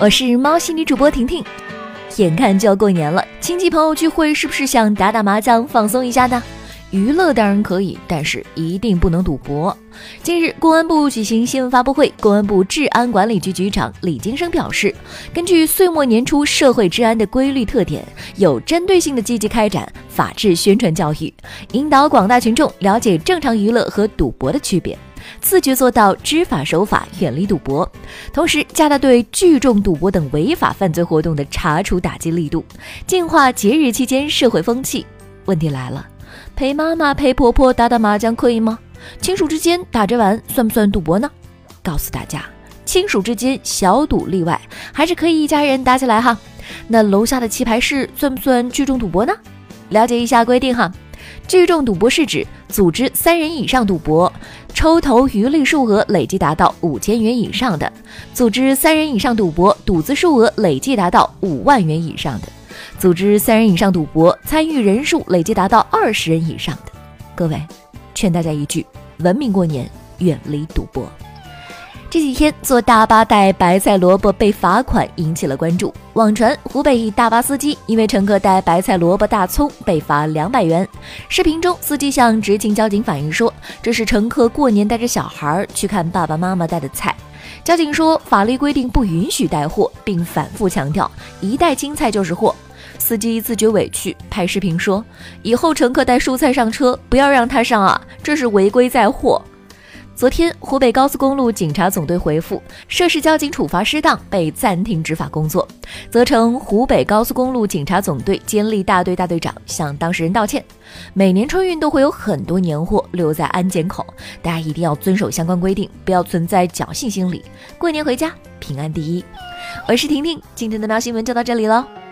我是猫系女主播婷婷。眼看就要过年了，亲戚朋友聚会是不是想打打麻将放松一下呢？娱乐当然可以，但是一定不能赌博。近日，公安部举行新闻发布会，公安部治安管理局局长李金生表示，根据岁末年初社会治安的规律特点，有针对性的积极开展法治宣传教育，引导广大群众了解正常娱乐和赌博的区别。自觉做到知法守法，远离赌博，同时加大对聚众赌博等违法犯罪活动的查处打击力度，净化节日期间社会风气。问题来了，陪妈妈、陪婆婆打打麻将可以吗？亲属之间打着玩算不算赌博呢？告诉大家，亲属之间小赌例外，还是可以一家人打起来哈。那楼下的棋牌室算不算聚众赌博呢？了解一下规定哈。聚众赌博是指组织三人以上赌博，抽头渔利数额累计达到五千元以上的；组织三人以上赌博，赌资数额累计达到五万元以上的；组织三人以上赌博，参与人数累计达到二十人以上的。各位，劝大家一句：文明过年，远离赌博。这几天坐大巴带白菜萝卜被罚款，引起了关注。网传湖北一大巴司机因为乘客带白菜萝卜、大葱被罚两百元。视频中，司机向执勤交警反映说，这是乘客过年带着小孩去看爸爸妈妈带的菜。交警说，法律规定不允许带货，并反复强调一带青菜就是货。司机自觉委屈，拍视频说，以后乘客带蔬菜上车，不要让他上啊，这是违规载货。昨天，湖北高速公路警察总队回复，涉事交警处罚失当，被暂停执法工作，责成湖北高速公路警察总队监利大队大队长向当事人道歉。每年春运都会有很多年货留在安检口，大家一定要遵守相关规定，不要存在侥幸心理。过年回家，平安第一。我是婷婷，今天的喵新闻就到这里了。